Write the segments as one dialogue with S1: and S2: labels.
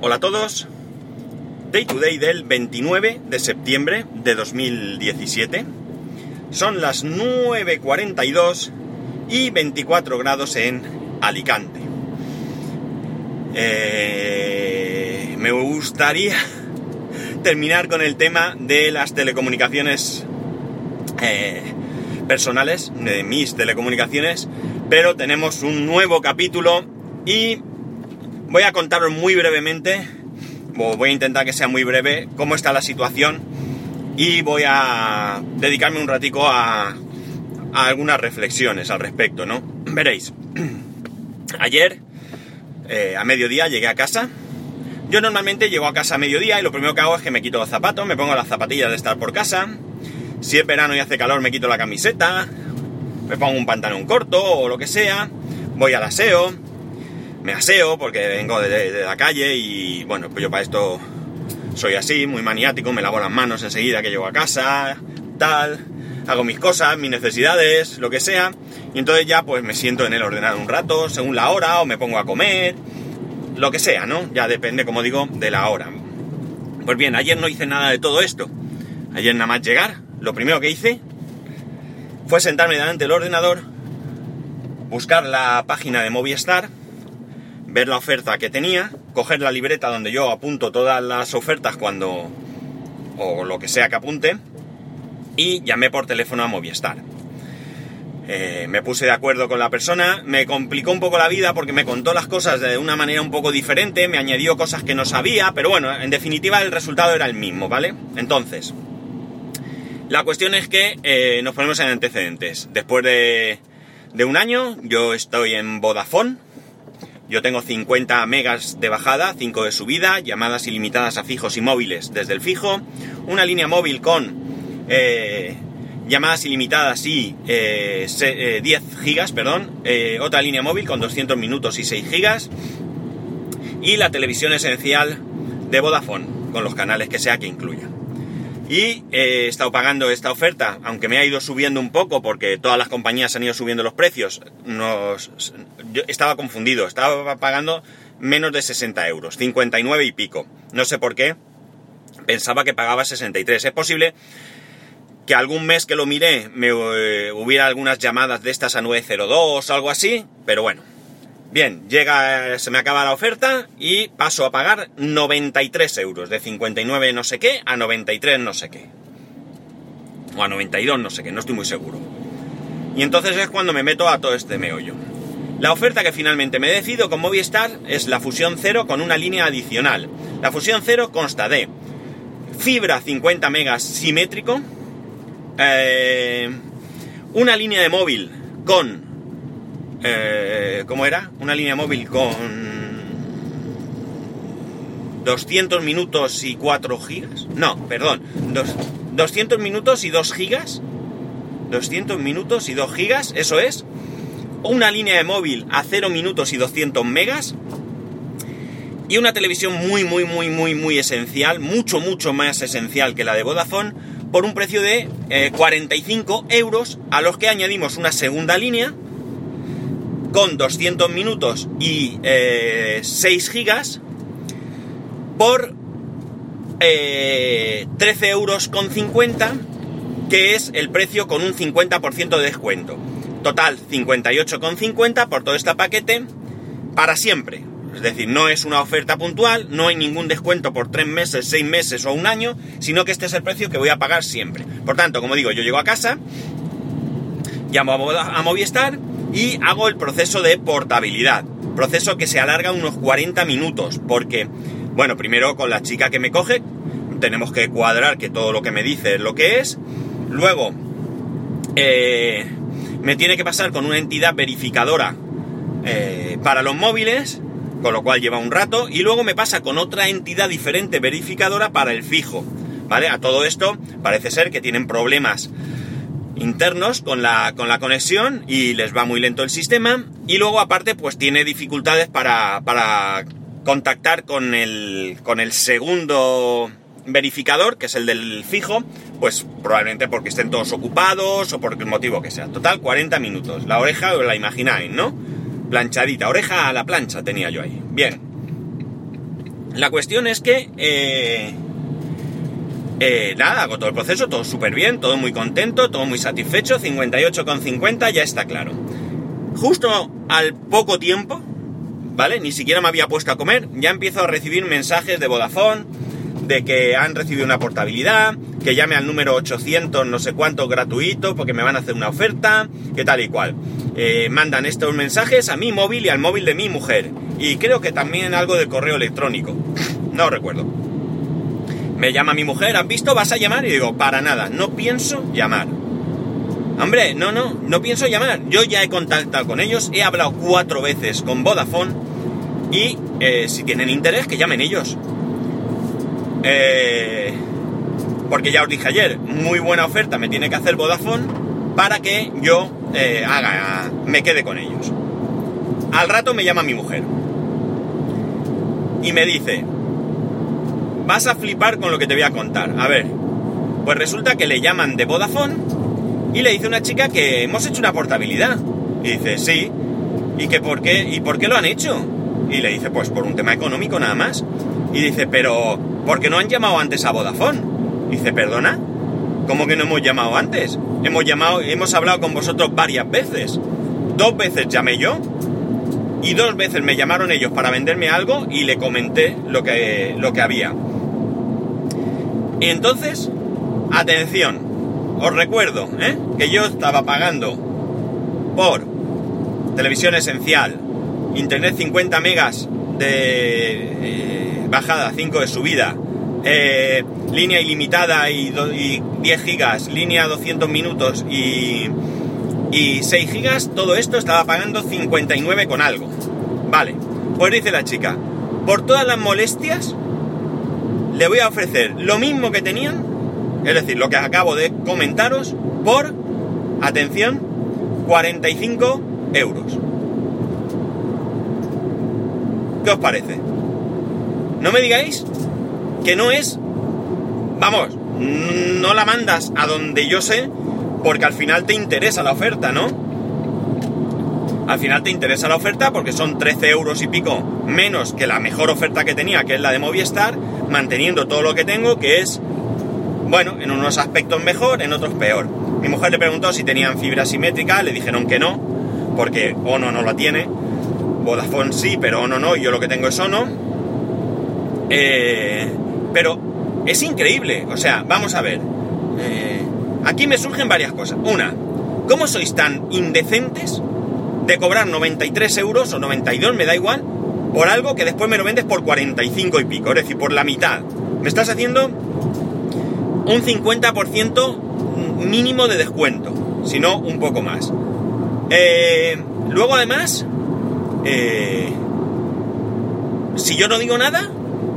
S1: Hola a todos. Day to day del 29 de septiembre de 2017. Son las 9.42 y 24 grados en Alicante. Eh, me gustaría terminar con el tema de las telecomunicaciones eh, personales, de mis telecomunicaciones, pero tenemos un nuevo capítulo y voy a contaros muy brevemente, voy a intentar que sea muy breve, cómo está la situación y voy a dedicarme un ratico a, a algunas reflexiones al respecto, ¿no? Veréis, ayer eh, a mediodía llegué a casa. Yo normalmente llego a casa a mediodía y lo primero que hago es que me quito los zapatos, me pongo las zapatillas de estar por casa. Si es verano y hace calor, me quito la camiseta, me pongo un pantalón corto o lo que sea, voy al aseo, me aseo porque vengo de, la calle y bueno, pues yo para esto soy así, muy maniático, me lavo las manos enseguida que llego a casa, tal, hago mis cosas, mis necesidades, lo que sea, y entonces ya pues me siento en el ordenador un rato, según la hora, o me pongo a comer, lo que sea, ¿no? Ya depende, como digo, de la hora. Pues bien, ayer no hice nada de todo esto. Ayer nada más llegar, lo primero que hice fue sentarme delante del ordenador, buscar la página de Movistar, ver la oferta que tenía, coger la libreta donde yo apunto todas las ofertas cuando... o lo que sea que apunte, y llamé por teléfono a Movistar. Eh, me puse de acuerdo con la persona, me complicó un poco la vida porque me contó las cosas de una manera un poco diferente, me añadió cosas que no sabía, pero bueno, en definitiva el resultado era el mismo, ¿vale? Entonces, la cuestión es que eh, nos ponemos en antecedentes. Después de, de un año, yo estoy en Vodafone, yo tengo 50 megas de bajada, 5 de subida, llamadas ilimitadas a fijos y móviles desde el fijo, una línea móvil con eh, llamadas ilimitadas y 10 eh, eh, gigas, perdón, otra línea móvil con 200 minutos y 6 gigas y la televisión esencial de Vodafone con los canales que sea que incluya. Y he estado pagando esta oferta, aunque me ha ido subiendo un poco porque todas las compañías han ido subiendo los precios. Nos, yo estaba confundido, estaba pagando menos de 60 euros, 59 y pico. No sé por qué, pensaba que pagaba 63. Es posible que algún mes que lo miré me eh, hubiera algunas llamadas de estas a 902 o algo así, pero bueno. Bien, llega, se me acaba la oferta y paso a pagar 93 euros, de 59 no sé qué a 93 no sé qué. O a 92 no sé qué, no estoy muy seguro. Y entonces es cuando me meto a todo este meollo. La oferta que finalmente me decido con Movistar es la fusión cero con una línea adicional. La fusión cero consta de fibra 50 megas simétrico, eh, una línea de móvil con... Eh, ¿Cómo era? Una línea móvil con... 200 minutos y 4 gigas. No, perdón. 200 minutos y 2 gigas. 200 minutos y 2 gigas, eso es. Una línea de móvil a 0 minutos y 200 megas. Y una televisión muy, muy, muy, muy, muy esencial. Mucho, mucho más esencial que la de Vodafone por un precio de 45 eh, euros, a los que añadimos una segunda línea con 200 minutos y 6 eh, gigas por 13 eh, euros con 50, que es el precio con un 50% de descuento. Total 58,50 por todo este paquete para siempre. Es decir, no es una oferta puntual, no hay ningún descuento por tres meses, seis meses o un año, sino que este es el precio que voy a pagar siempre. Por tanto, como digo, yo llego a casa, llamo a Movistar y hago el proceso de portabilidad. Proceso que se alarga unos 40 minutos, porque, bueno, primero con la chica que me coge, tenemos que cuadrar que todo lo que me dice es lo que es. Luego, eh, me tiene que pasar con una entidad verificadora eh, para los móviles con lo cual lleva un rato, y luego me pasa con otra entidad diferente verificadora para el fijo, ¿vale? A todo esto parece ser que tienen problemas internos con la, con la conexión y les va muy lento el sistema, y luego aparte pues tiene dificultades para, para contactar con el, con el segundo verificador, que es el del fijo, pues probablemente porque estén todos ocupados o por el motivo que sea. Total, 40 minutos. La oreja la imagináis, ¿no? planchadita, oreja a la plancha tenía yo ahí. Bien. La cuestión es que... Eh, eh, nada, hago todo el proceso, todo súper bien, todo muy contento, todo muy satisfecho, 58,50 ya está claro. Justo al poco tiempo, ¿vale? Ni siquiera me había puesto a comer, ya empiezo a recibir mensajes de Vodafone, de que han recibido una portabilidad, que llame al número 800 no sé cuánto gratuito porque me van a hacer una oferta, que tal y cual. Eh, mandan estos mensajes a mi móvil y al móvil de mi mujer. Y creo que también algo de correo electrónico. no recuerdo. Me llama mi mujer, ¿has visto? ¿Vas a llamar? Y digo, para nada, no pienso llamar. Hombre, no, no, no pienso llamar. Yo ya he contactado con ellos, he hablado cuatro veces con Vodafone y eh, si tienen interés, que llamen ellos. Eh, porque ya os dije ayer, muy buena oferta me tiene que hacer Vodafone para que yo eh, haga, me quede con ellos. Al rato me llama mi mujer y me dice, vas a flipar con lo que te voy a contar. A ver, pues resulta que le llaman de Vodafone y le dice una chica que hemos hecho una portabilidad. Y dice, sí. ¿Y que por qué? ¿Y por qué lo han hecho? Y le dice, pues por un tema económico nada más. Y dice, pero ¿por qué no han llamado antes a Vodafone? Y dice, perdona, ¿cómo que no hemos llamado antes? Hemos llamado, hemos hablado con vosotros varias veces. Dos veces llamé yo y dos veces me llamaron ellos para venderme algo y le comenté lo que, lo que había. Y entonces, atención, os recuerdo ¿eh? que yo estaba pagando por televisión esencial, internet 50 megas de eh, bajada, 5 de subida, eh, línea ilimitada y, 10 gigas, línea 200 minutos y, y 6 gigas, todo esto estaba pagando 59 con algo. Vale, pues dice la chica, por todas las molestias le voy a ofrecer lo mismo que tenían, es decir, lo que acabo de comentaros, por, atención, 45 euros. ¿Qué os parece? No me digáis que no es, vamos, no la mandas a donde yo sé, porque al final te interesa la oferta, ¿no? al final te interesa la oferta porque son 13 euros y pico menos que la mejor oferta que tenía, que es la de Movistar, manteniendo todo lo que tengo, que es, bueno, en unos aspectos mejor, en otros peor. Mi mujer le preguntó si tenían fibra simétrica, le dijeron que no, porque Ono no la tiene. Vodafone sí, pero Ono no, yo lo que tengo es Ono. Eh, pero es increíble, o sea, vamos a ver. Eh, aquí me surgen varias cosas. Una, ¿cómo sois tan indecentes de cobrar 93 euros o 92, me da igual, por algo que después me lo vendes por 45 y pico, es decir, por la mitad. Me estás haciendo un 50% mínimo de descuento, si no un poco más. Eh, luego además, eh, si yo no digo nada,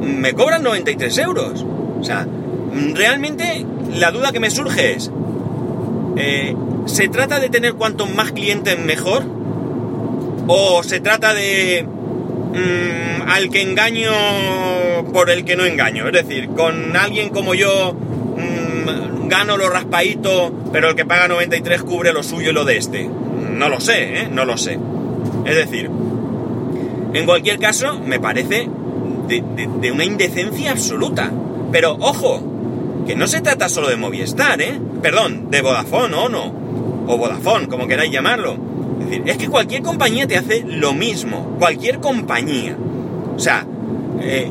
S1: me cobran 93 euros. O sea, realmente la duda que me surge es, eh, ¿se trata de tener cuantos más clientes mejor? ¿O se trata de mm, al que engaño por el que no engaño? Es decir, con alguien como yo mm, gano lo raspadito, pero el que paga 93 cubre lo suyo y lo de este. No lo sé, ¿eh? No lo sé. Es decir, en cualquier caso, me parece de, una indecencia absoluta. Pero ojo, que no se trata solo de Movistar, ¿eh? Perdón, de Vodafone o no. O Vodafone, como queráis llamarlo es que cualquier compañía te hace lo mismo. Cualquier compañía. O sea, eh,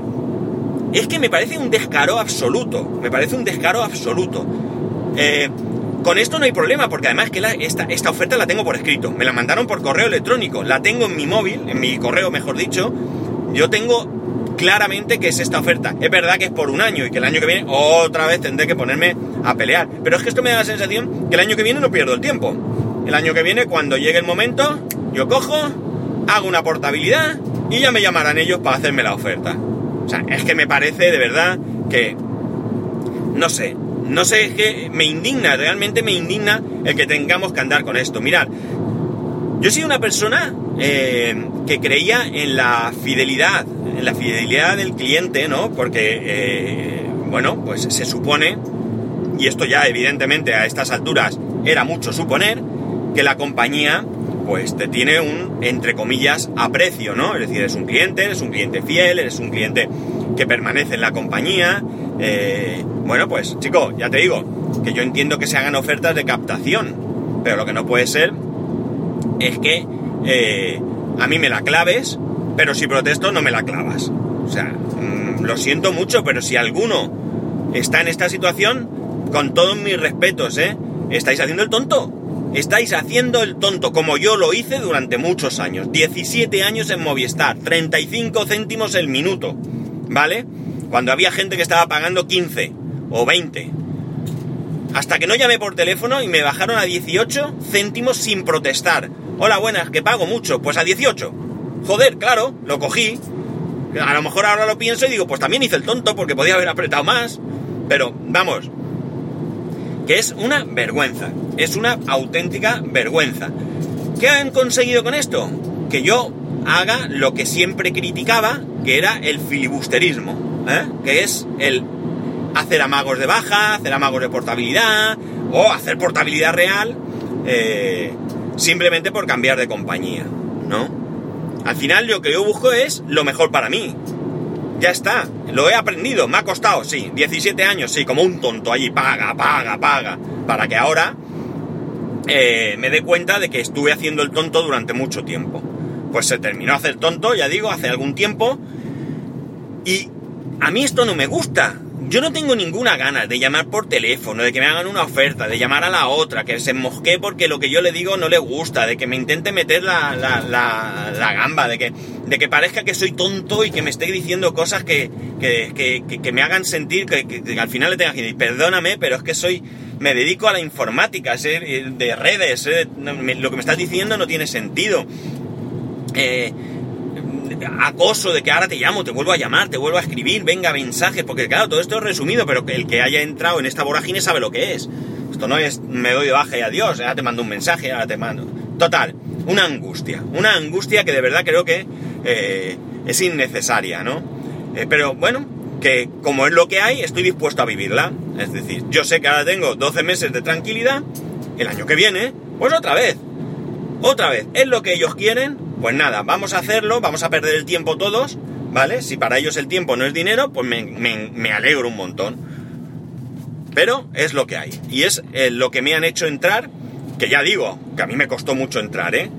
S1: es que me parece un descaro absoluto. Me parece un descaro absoluto. Eh, con esto no hay problema, porque además que esta, esta oferta la tengo por escrito. Me la mandaron por correo electrónico. La tengo en mi móvil, en mi correo mejor dicho. Yo tengo claramente que es esta oferta. Es verdad que es por un año y que el año que viene otra vez tendré que ponerme a pelear. Pero es que esto me da la sensación que el año que viene no pierdo el tiempo. El año que viene, cuando llegue el momento, yo cojo, hago una portabilidad y ya me llamarán ellos para hacerme la oferta. O sea, es que me parece de verdad que... No sé, no sé, es que me indigna, realmente me indigna el que tengamos que andar con esto. Mirad, yo soy una persona eh, que creía en la fidelidad, en la fidelidad del cliente, ¿no? Porque, eh, bueno, pues se supone, y esto ya evidentemente a estas alturas era mucho suponer, que la compañía pues te tiene un, entre comillas, aprecio, ¿no? Es decir, eres un cliente, eres un cliente fiel, eres un cliente que permanece en la compañía. Eh, bueno, pues chico, ya te digo, que yo entiendo que se hagan ofertas de captación, pero lo que no puede ser es que eh, a mí me la claves, pero si protesto no me la clavas. O sea, mm, lo siento mucho, pero si alguno está en esta situación, con todos mis respetos, ¿eh? Estáis haciendo el tonto. Estáis haciendo el tonto, como yo lo hice durante muchos años. 17 años en Movistar, 35 céntimos el minuto, ¿vale? Cuando había gente que estaba pagando 15 o 20. Hasta que no llamé por teléfono y me bajaron a 18 céntimos sin protestar. Hola, buenas, que pago mucho. Pues a 18. Joder, claro, lo cogí. A lo mejor ahora lo pienso y digo, pues también hice el tonto porque podía haber apretado más. Pero, vamos, que es una vergüenza, es una auténtica vergüenza. ¿Qué han conseguido con esto? Que yo haga lo que siempre criticaba, que era el filibusterismo, ¿eh? que es el hacer amagos de baja, hacer amagos de portabilidad o hacer portabilidad real eh, simplemente por cambiar de compañía, ¿no? Al final lo que yo busco es lo mejor para mí, ya está, lo he aprendido, me ha costado, sí, 17 años, sí, como un tonto allí, paga, paga, paga, para que ahora eh, me dé cuenta de que estuve haciendo el tonto durante mucho tiempo. Pues se terminó hacer tonto, ya digo, hace algún tiempo, y a mí esto no me gusta, yo no tengo ninguna gana de llamar por teléfono, de que me hagan una oferta, de llamar a la otra, que se mosquee porque lo que yo le digo no le gusta, de que me intente meter la, la, gamba, de que, de que parezca que soy tonto y que me esté diciendo cosas que, que, me hagan sentir que, al final le tenga que decir, perdóname, pero es que soy, me dedico a la informática, de redes, lo que me estás diciendo no tiene sentido. Eh, acoso de que ahora te llamo, te vuelvo a llamar, te vuelvo a escribir, venga mensajes, porque claro, todo esto es resumido, pero el que haya entrado en esta vorágine sabe lo que es. Esto no es me doy de baja y adiós, ahora te mando un mensaje, ahora te mando. Total, una angustia, una angustia que de verdad creo que eh, es innecesaria, ¿no? Eh, pero bueno, que como es lo que hay, estoy dispuesto a vivirla. Es decir, yo sé que ahora tengo 12 meses de tranquilidad, el año que viene, pues otra vez, otra vez, es lo que ellos quieren, pues nada, vamos a hacerlo, vamos a perder el tiempo todos, ¿vale? Si para ellos el tiempo no es dinero, pues me, alegro un montón. Pero es lo que hay. Y es eh, lo que me han hecho entrar, que ya digo, que a mí me costó mucho entrar, ¿eh?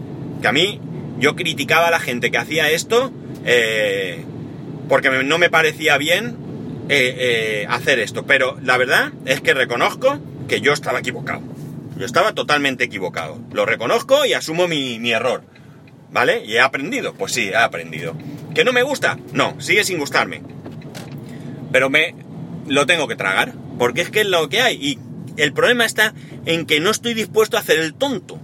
S1: Que a mí yo criticaba a la gente que hacía esto eh, porque no me parecía bien eh, hacer esto. Pero la verdad es que reconozco que yo estaba equivocado. Yo estaba totalmente equivocado. Lo reconozco y asumo mi error. ¿Vale? ¿Y he aprendido? Pues sí, he aprendido. ¿Que no me gusta? No, sigue sin gustarme. Pero me lo tengo que tragar, porque es que es lo que hay. Y el problema está en que no estoy dispuesto a hacer el tonto.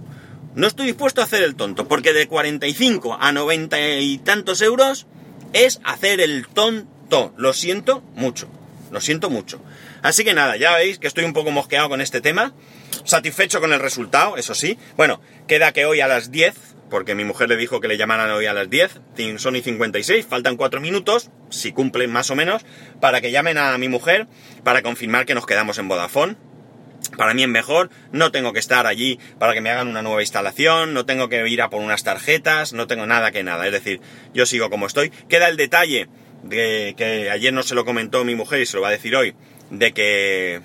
S1: No estoy dispuesto a hacer el tonto, porque de 45 a 90 y tantos euros es hacer el tonto. Lo siento mucho. Lo siento mucho. Así que nada, ya veis que estoy un poco mosqueado con este tema. Satisfecho con el resultado, eso sí. Bueno, queda que hoy a las 10 porque mi mujer le dijo que le llamaran hoy a las 10, son y 56, faltan 4 minutos, si cumplen más o menos, para que llamen a mi mujer para confirmar que nos quedamos en Vodafone. Para mí es mejor, no tengo que estar allí para que me hagan una nueva instalación, no tengo que ir a por unas tarjetas, no tengo nada que nada, es decir, yo sigo como estoy. Queda el detalle de que ayer no se lo comentó mi mujer y se lo va a decir hoy, de que,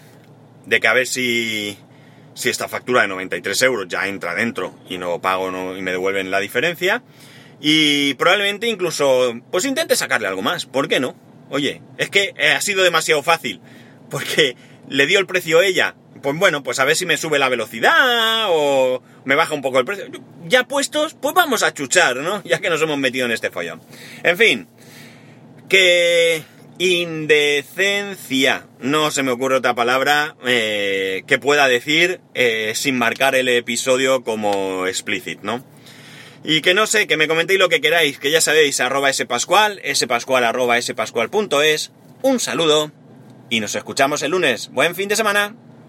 S1: de que a ver si, si esta factura de 93 euros ya entra dentro y no pago y me devuelven la diferencia. Y probablemente incluso, pues intente sacarle algo más. ¿Por qué no? Oye, es que ha sido demasiado fácil. Porque le dio el precio ella. Pues bueno, pues a ver si me sube la velocidad o me baja un poco el precio. Ya puestos, pues vamos a chuchar, ¿no? Ya que nos hemos metido en este follón. En fin, que indecencia. No se me ocurre otra palabra eh, que pueda decir eh, sin marcar el episodio como explicit, ¿no? Y que no sé, que me comentéis lo que queráis, que ya sabéis, arroba spascual, spascual arroba spascual.es. Un saludo y nos escuchamos el lunes. Buen fin de semana.